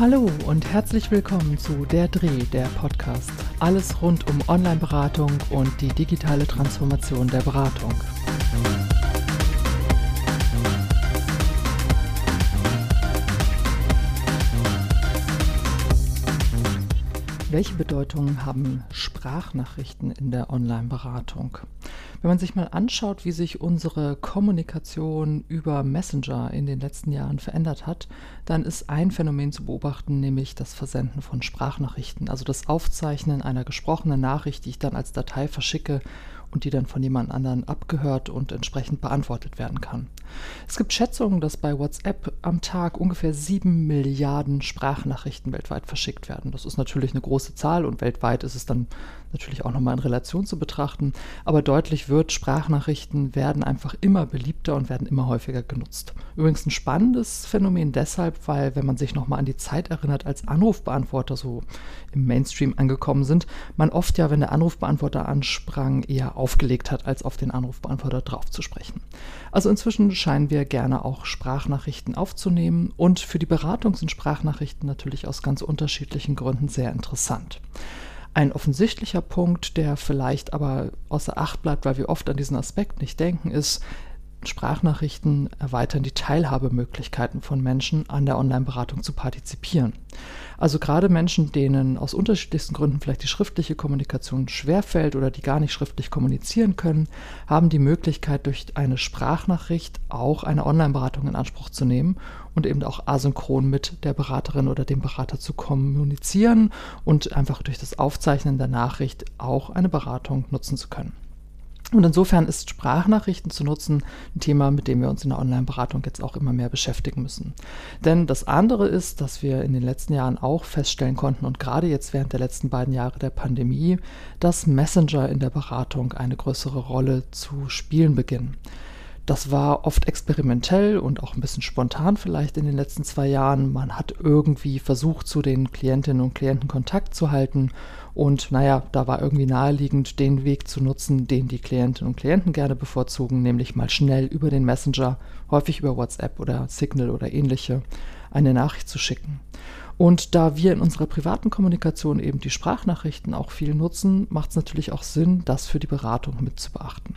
Hallo und herzlich willkommen zu Der Dreh, der Podcast. Alles rund um Online-Beratung und die digitale Transformation der Beratung. Welche Bedeutung haben Sprachnachrichten in der Online-Beratung? Wenn man sich mal anschaut, wie sich unsere Kommunikation über Messenger in den letzten Jahren verändert hat, dann ist ein Phänomen zu beobachten, nämlich das Versenden von Sprachnachrichten, also das Aufzeichnen einer gesprochenen Nachricht, die ich dann als Datei verschicke und die dann von jemand anderen abgehört und entsprechend beantwortet werden kann. Es gibt Schätzungen, dass bei WhatsApp am Tag ungefähr sieben Milliarden Sprachnachrichten weltweit verschickt werden. Das ist natürlich eine große Zahl und weltweit ist es dann natürlich auch nochmal in Relation zu betrachten. Aber deutlich wird, Sprachnachrichten werden einfach immer beliebter und werden immer häufiger genutzt. Übrigens ein spannendes Phänomen deshalb, weil wenn man sich nochmal an die Zeit erinnert, als Anrufbeantworter so im Mainstream angekommen sind, man oft ja, wenn der Anrufbeantworter ansprang, eher aufgelegt hat, als auf den Anrufbeantworter drauf zu sprechen. Also inzwischen scheinen wir gerne auch Sprachnachrichten aufzunehmen und für die Beratung sind Sprachnachrichten natürlich aus ganz unterschiedlichen Gründen sehr interessant. Ein offensichtlicher Punkt, der vielleicht aber außer Acht bleibt, weil wir oft an diesen Aspekt nicht denken, ist, Sprachnachrichten erweitern die Teilhabemöglichkeiten von Menschen an der Online-Beratung zu partizipieren. Also gerade Menschen, denen aus unterschiedlichsten Gründen vielleicht die schriftliche Kommunikation schwerfällt oder die gar nicht schriftlich kommunizieren können, haben die Möglichkeit, durch eine Sprachnachricht auch eine Online-Beratung in Anspruch zu nehmen und eben auch asynchron mit der Beraterin oder dem Berater zu kommunizieren und einfach durch das Aufzeichnen der Nachricht auch eine Beratung nutzen zu können. Und insofern ist Sprachnachrichten zu nutzen ein Thema, mit dem wir uns in der Online-Beratung jetzt auch immer mehr beschäftigen müssen. Denn das andere ist, dass wir in den letzten Jahren auch feststellen konnten und gerade jetzt während der letzten beiden Jahre der Pandemie, dass Messenger in der Beratung eine größere Rolle zu spielen beginnen. Das war oft experimentell und auch ein bisschen spontan vielleicht in den letzten zwei Jahren. Man hat irgendwie versucht, zu den Klientinnen und Klienten Kontakt zu halten. Und naja, da war irgendwie naheliegend, den Weg zu nutzen, den die Klientinnen und Klienten gerne bevorzugen, nämlich mal schnell über den Messenger, häufig über WhatsApp oder Signal oder ähnliche, eine Nachricht zu schicken. Und da wir in unserer privaten Kommunikation eben die Sprachnachrichten auch viel nutzen, macht es natürlich auch Sinn, das für die Beratung mit zu beachten.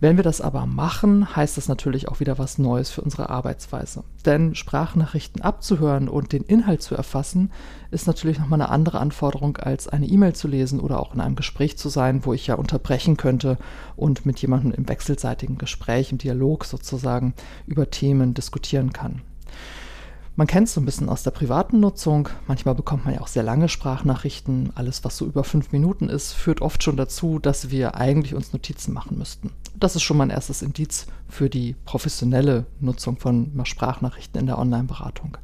Wenn wir das aber machen, heißt das natürlich auch wieder was Neues für unsere Arbeitsweise. Denn Sprachnachrichten abzuhören und den Inhalt zu erfassen, ist natürlich nochmal eine andere Anforderung, als eine E-Mail zu lesen oder auch in einem Gespräch zu sein, wo ich ja unterbrechen könnte und mit jemandem im wechselseitigen Gespräch, im Dialog sozusagen über Themen diskutieren kann. Man kennt es so ein bisschen aus der privaten Nutzung. Manchmal bekommt man ja auch sehr lange Sprachnachrichten. Alles, was so über fünf Minuten ist, führt oft schon dazu, dass wir eigentlich uns Notizen machen müssten. Das ist schon mal ein erstes Indiz für die professionelle Nutzung von Sprachnachrichten in der Online-Beratung.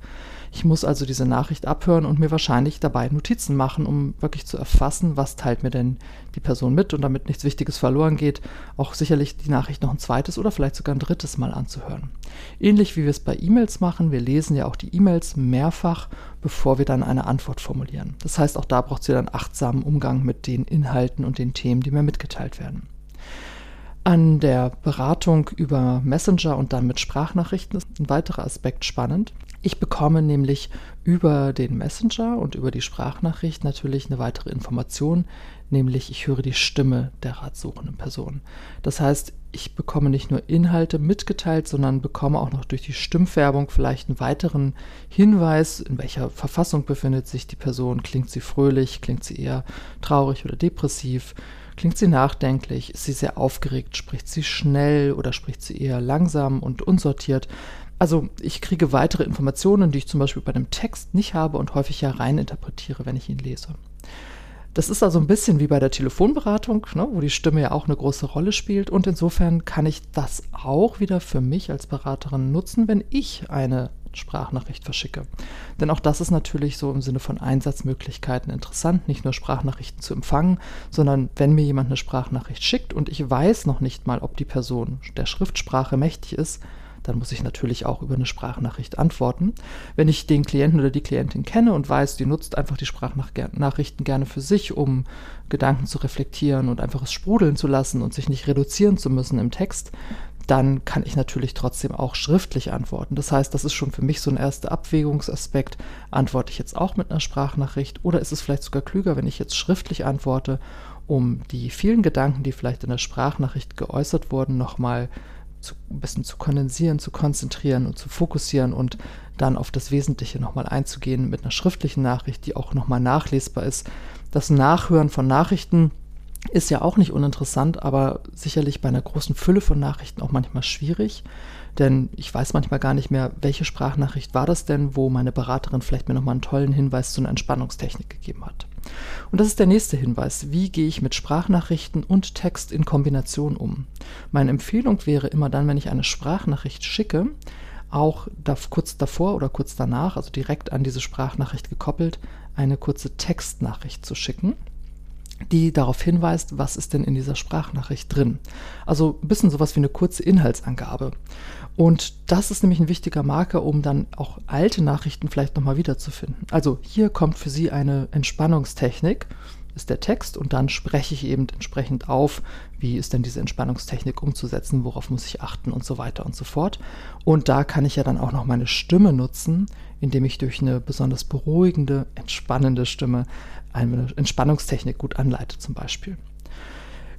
Ich muss also diese Nachricht abhören und mir wahrscheinlich dabei Notizen machen, um wirklich zu erfassen, was teilt mir denn die Person mit und damit nichts Wichtiges verloren geht, auch sicherlich die Nachricht noch ein zweites oder vielleicht sogar ein drittes Mal anzuhören. Ähnlich wie wir es bei E-Mails machen, wir lesen ja auch die E-Mails mehrfach, bevor wir dann eine Antwort formulieren. Das heißt, auch da braucht es wieder einen achtsamen Umgang mit den Inhalten und den Themen, die mir mitgeteilt werden. An der Beratung über Messenger und dann mit Sprachnachrichten ist ein weiterer Aspekt spannend. Ich bekomme nämlich über den Messenger und über die Sprachnachricht natürlich eine weitere Information, nämlich ich höre die Stimme der ratsuchenden Person. Das heißt, ich bekomme nicht nur Inhalte mitgeteilt, sondern bekomme auch noch durch die Stimmfärbung vielleicht einen weiteren Hinweis, in welcher Verfassung befindet sich die Person. Klingt sie fröhlich, klingt sie eher traurig oder depressiv? Klingt sie nachdenklich? Ist sie sehr aufgeregt? Spricht sie schnell oder spricht sie eher langsam und unsortiert? Also ich kriege weitere Informationen, die ich zum Beispiel bei einem Text nicht habe und häufig ja rein interpretiere, wenn ich ihn lese. Das ist also ein bisschen wie bei der Telefonberatung, ne, wo die Stimme ja auch eine große Rolle spielt. Und insofern kann ich das auch wieder für mich als Beraterin nutzen, wenn ich eine Sprachnachricht verschicke. Denn auch das ist natürlich so im Sinne von Einsatzmöglichkeiten interessant, nicht nur Sprachnachrichten zu empfangen, sondern wenn mir jemand eine Sprachnachricht schickt und ich weiß noch nicht mal, ob die Person der Schriftsprache mächtig ist, dann muss ich natürlich auch über eine Sprachnachricht antworten. Wenn ich den Klienten oder die Klientin kenne und weiß, die nutzt einfach die Sprachnachrichten gerne für sich, um Gedanken zu reflektieren und einfach es sprudeln zu lassen und sich nicht reduzieren zu müssen im Text, dann kann ich natürlich trotzdem auch schriftlich antworten. Das heißt, das ist schon für mich so ein erster Abwägungsaspekt. Antworte ich jetzt auch mit einer Sprachnachricht oder ist es vielleicht sogar klüger, wenn ich jetzt schriftlich antworte, um die vielen Gedanken, die vielleicht in der Sprachnachricht geäußert wurden, nochmal zu, ein bisschen zu kondensieren, zu konzentrieren und zu fokussieren und dann auf das Wesentliche nochmal einzugehen mit einer schriftlichen Nachricht, die auch nochmal nachlesbar ist. Das Nachhören von Nachrichten ist ja auch nicht uninteressant, aber sicherlich bei einer großen Fülle von Nachrichten auch manchmal schwierig. Denn ich weiß manchmal gar nicht mehr, welche Sprachnachricht war das denn, wo meine Beraterin vielleicht mir nochmal einen tollen Hinweis zu einer Entspannungstechnik gegeben hat. Und das ist der nächste Hinweis. Wie gehe ich mit Sprachnachrichten und Text in Kombination um? Meine Empfehlung wäre immer dann, wenn ich eine Sprachnachricht schicke, auch kurz davor oder kurz danach, also direkt an diese Sprachnachricht gekoppelt, eine kurze Textnachricht zu schicken die darauf hinweist, was ist denn in dieser Sprachnachricht drin. Also ein bisschen sowas wie eine kurze Inhaltsangabe. Und das ist nämlich ein wichtiger Marker, um dann auch alte Nachrichten vielleicht nochmal wiederzufinden. Also hier kommt für Sie eine Entspannungstechnik, ist der Text und dann spreche ich eben entsprechend auf, wie ist denn diese Entspannungstechnik umzusetzen, worauf muss ich achten und so weiter und so fort. Und da kann ich ja dann auch noch meine Stimme nutzen, indem ich durch eine besonders beruhigende, entspannende Stimme eine Entspannungstechnik gut anleite zum Beispiel.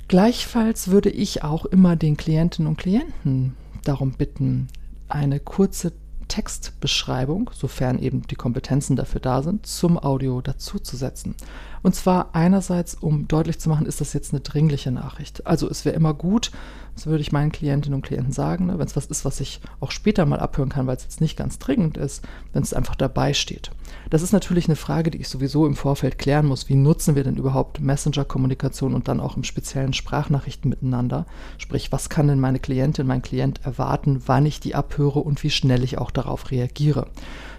Gleichfalls würde ich auch immer den Klientinnen und Klienten darum bitten, eine kurze Textbeschreibung, sofern eben die Kompetenzen dafür da sind, zum Audio dazuzusetzen. Und zwar einerseits, um deutlich zu machen, ist das jetzt eine dringliche Nachricht. Also es wäre immer gut, das würde ich meinen Klientinnen und Klienten sagen, ne, wenn es was ist, was ich auch später mal abhören kann, weil es jetzt nicht ganz dringend ist, wenn es einfach dabei steht. Das ist natürlich eine Frage, die ich sowieso im Vorfeld klären muss. Wie nutzen wir denn überhaupt Messenger-Kommunikation und dann auch im speziellen Sprachnachrichten miteinander? Sprich, was kann denn meine Klientin, mein Klient erwarten, wann ich die abhöre und wie schnell ich auch darauf reagiere?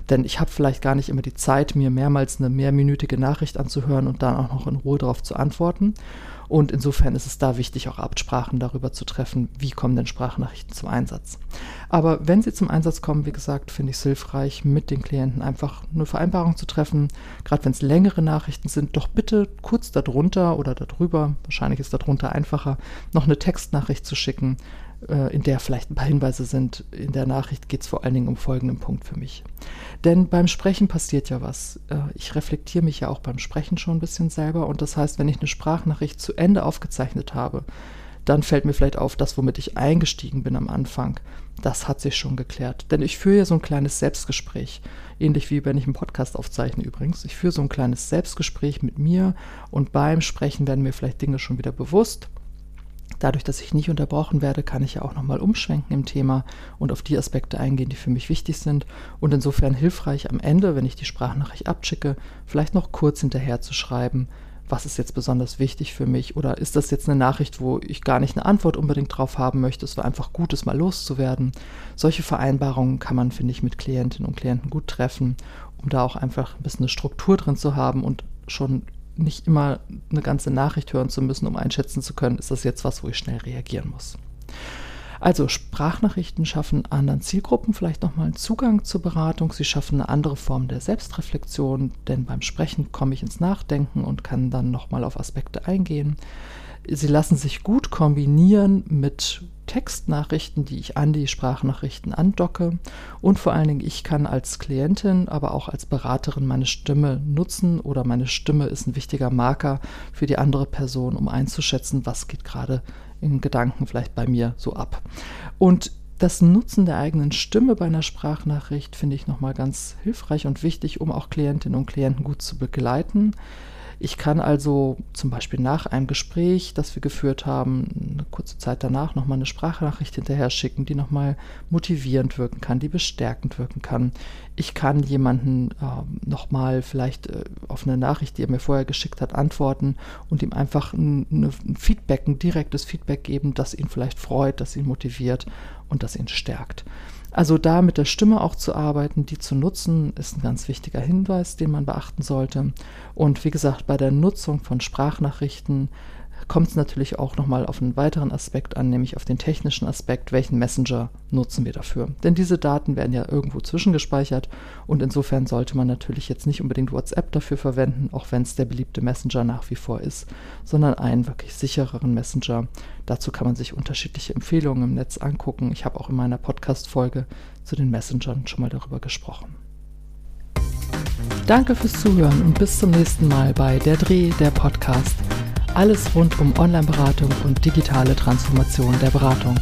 Denn ich habe vielleicht gar nicht immer die Zeit, mir mehrmals eine mehrminütige Nachricht anzuhören und dann auch noch in Ruhe darauf zu antworten. Und insofern ist es da wichtig, auch Absprachen darüber zu treffen, wie kommen denn Sprachnachrichten zum Einsatz. Aber wenn sie zum Einsatz kommen, wie gesagt, finde ich es hilfreich, mit den Klienten einfach eine Vereinbarung zu treffen. Gerade wenn es längere Nachrichten sind, doch bitte kurz darunter oder darüber, wahrscheinlich ist darunter einfacher, noch eine Textnachricht zu schicken, in der vielleicht ein paar Hinweise sind. In der Nachricht geht es vor allen Dingen um folgenden Punkt für mich. Denn beim Sprechen passiert ja was. Äh, ich reflektiere mich ja auch beim Sprechen schon ein bisschen selber und das heißt, wenn ich eine Sprachnachricht zu Ende aufgezeichnet habe, dann fällt mir vielleicht auf, das, womit ich eingestiegen bin am Anfang, das hat sich schon geklärt. Denn ich führe ja so ein kleines Selbstgespräch, ähnlich wie wenn ich einen Podcast aufzeichne übrigens. Ich führe so ein kleines Selbstgespräch mit mir und beim Sprechen werden mir vielleicht Dinge schon wieder bewusst Dadurch, dass ich nicht unterbrochen werde, kann ich ja auch nochmal umschwenken im Thema und auf die Aspekte eingehen, die für mich wichtig sind. Und insofern hilfreich am Ende, wenn ich die Sprachnachricht abschicke, vielleicht noch kurz hinterher zu schreiben, was ist jetzt besonders wichtig für mich oder ist das jetzt eine Nachricht, wo ich gar nicht eine Antwort unbedingt drauf haben möchte, es war einfach gut, es mal loszuwerden. Solche Vereinbarungen kann man, finde ich, mit Klientinnen und Klienten gut treffen, um da auch einfach ein bisschen eine Struktur drin zu haben und schon nicht immer eine ganze Nachricht hören zu müssen, um einschätzen zu können, ist das jetzt was, wo ich schnell reagieren muss. Also Sprachnachrichten schaffen anderen Zielgruppen vielleicht nochmal einen Zugang zur Beratung. Sie schaffen eine andere Form der Selbstreflexion, denn beim Sprechen komme ich ins Nachdenken und kann dann nochmal auf Aspekte eingehen. Sie lassen sich gut kombinieren mit Textnachrichten, die ich an die Sprachnachrichten andocke. Und vor allen Dingen, ich kann als Klientin, aber auch als Beraterin meine Stimme nutzen oder meine Stimme ist ein wichtiger Marker für die andere Person, um einzuschätzen, was geht gerade in Gedanken vielleicht bei mir so ab. Und das Nutzen der eigenen Stimme bei einer Sprachnachricht finde ich nochmal ganz hilfreich und wichtig, um auch Klientinnen und Klienten gut zu begleiten. Ich kann also zum Beispiel nach einem Gespräch, das wir geführt haben, eine kurze Zeit danach nochmal eine Sprachnachricht hinterher schicken, die nochmal motivierend wirken kann, die bestärkend wirken kann. Ich kann jemanden äh, nochmal vielleicht äh, auf eine Nachricht, die er mir vorher geschickt hat, antworten und ihm einfach ein, ein Feedback, ein direktes Feedback geben, das ihn vielleicht freut, das ihn motiviert und das ihn stärkt. Also da mit der Stimme auch zu arbeiten, die zu nutzen, ist ein ganz wichtiger Hinweis, den man beachten sollte. Und wie gesagt, bei der Nutzung von Sprachnachrichten kommt es natürlich auch nochmal auf einen weiteren Aspekt an, nämlich auf den technischen Aspekt, welchen Messenger nutzen wir dafür. Denn diese Daten werden ja irgendwo zwischengespeichert und insofern sollte man natürlich jetzt nicht unbedingt WhatsApp dafür verwenden, auch wenn es der beliebte Messenger nach wie vor ist, sondern einen wirklich sichereren Messenger. Dazu kann man sich unterschiedliche Empfehlungen im Netz angucken. Ich habe auch in meiner Podcast-Folge zu den Messengern schon mal darüber gesprochen. Danke fürs Zuhören und bis zum nächsten Mal bei Der Dreh, der Podcast. Alles rund um Online-Beratung und digitale Transformation der Beratung.